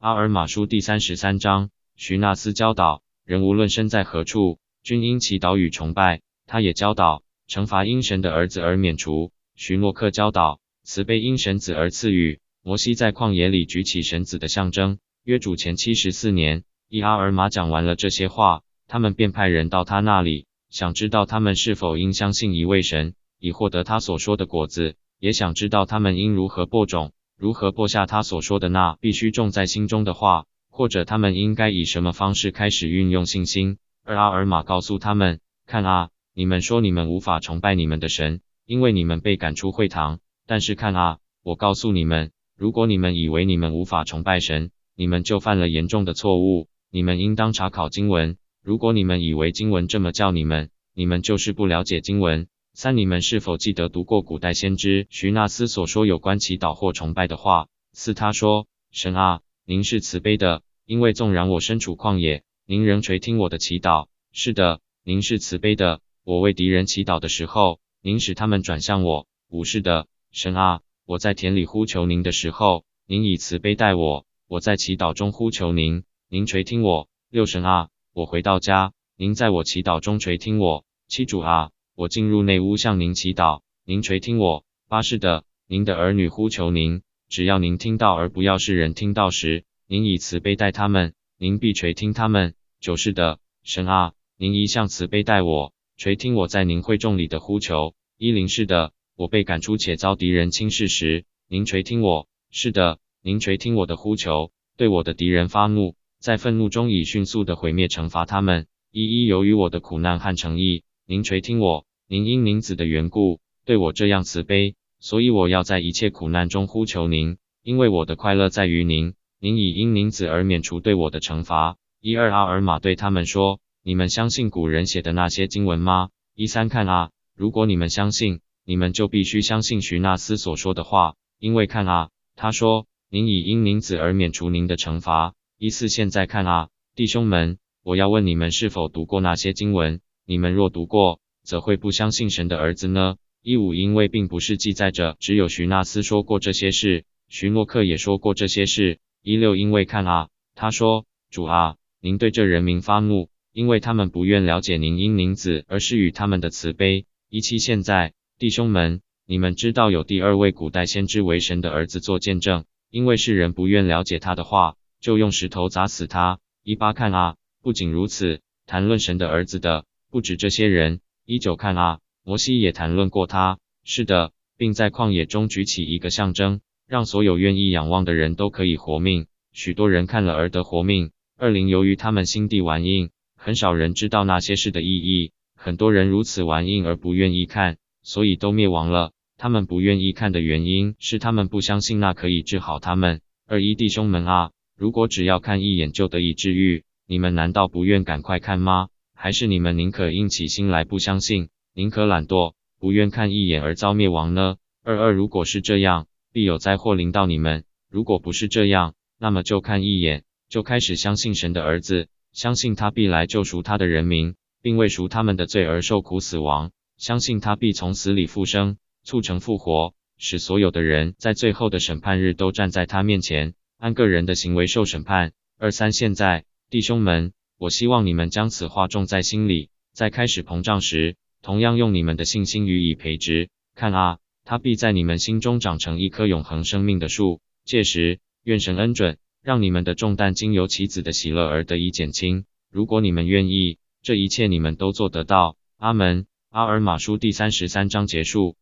阿尔马书第三十三章，徐纳斯教导人无论身在何处，均应祈祷与崇拜。他也教导惩罚因神的儿子而免除。徐诺克教导慈悲因神子而赐予。摩西在旷野里举起神子的象征。约主前七十四年，伊阿尔玛讲完了这些话，他们便派人到他那里，想知道他们是否应相信一位神，以获得他所说的果子，也想知道他们应如何播种。如何播下他所说的那必须种在心中的话，或者他们应该以什么方式开始运用信心？而阿尔玛告诉他们：“看啊，你们说你们无法崇拜你们的神，因为你们被赶出会堂。但是看啊，我告诉你们，如果你们以为你们无法崇拜神，你们就犯了严重的错误。你们应当查考经文。如果你们以为经文这么叫你们，你们就是不了解经文。”三，你们是否记得读过古代先知徐纳斯所说有关祈祷或崇拜的话？四，他说：“神啊，您是慈悲的，因为纵然我身处旷野，您仍垂听我的祈祷。是的，您是慈悲的，我为敌人祈祷的时候，您使他们转向我。五，是的，神啊，我在田里呼求您的时候，您以慈悲待我。我在祈祷中呼求您，您垂听我。六，神啊，我回到家，您在我祈祷中垂听我。七，主啊。”我进入内屋向您祈祷，您垂听我。八是的，您的儿女呼求您，只要您听到而不要是人听到时，您以慈悲待他们，您必垂听他们。九是的，神啊，您一向慈悲待我，垂听我在您会众里的呼求。一零是的，我被赶出且遭敌人轻视时，您垂听我。是的，您垂听我的呼求，对我的敌人发怒，在愤怒中以迅速的毁灭惩罚他们。一一由于我的苦难和诚意，您垂听我。您因您子的缘故对我这样慈悲，所以我要在一切苦难中呼求您，因为我的快乐在于您。您已因您子而免除对我的惩罚。一二阿尔玛对他们说：“你们相信古人写的那些经文吗？”一三看啊，如果你们相信，你们就必须相信徐纳斯所说的话，因为看啊，他说：“您已因您子而免除您的惩罚。”一四现在看啊，弟兄们，我要问你们是否读过那些经文？你们若读过，则会不相信神的儿子呢？一五因为并不是记载着只有徐纳斯说过这些事，徐诺克也说过这些事。一六因为看啊，他说主啊，您对这人民发怒，因为他们不愿了解您因您子而是与他们的慈悲。一七现在弟兄们，你们知道有第二位古代先知为神的儿子做见证，因为世人不愿了解他的话，就用石头砸死他。一八看啊，不仅如此，谈论神的儿子的不止这些人。一九看啊，摩西也谈论过他，是的，并在旷野中举起一个象征，让所有愿意仰望的人都可以活命。许多人看了而得活命。二零由于他们心地顽硬，很少人知道那些事的意义。很多人如此顽硬而不愿意看，所以都灭亡了。他们不愿意看的原因是他们不相信那可以治好他们。二一弟兄们啊，如果只要看一眼就得以治愈，你们难道不愿赶快看吗？还是你们宁可硬起心来不相信，宁可懒惰，不愿看一眼而遭灭亡呢？二二，如果是这样，必有灾祸临到你们；如果不是这样，那么就看一眼，就开始相信神的儿子，相信他必来救赎他的人民，并为赎他们的罪而受苦死亡，相信他必从死里复生，促成复活，使所有的人在最后的审判日都站在他面前，按个人的行为受审判。二三，现在弟兄们。我希望你们将此话种在心里，在开始膨胀时，同样用你们的信心予以培植。看啊，它必在你们心中长成一棵永恒生命的树。届时，愿神恩准，让你们的重担经由其子的喜乐而得以减轻。如果你们愿意，这一切你们都做得到。阿门。阿尔马书第三十三章结束。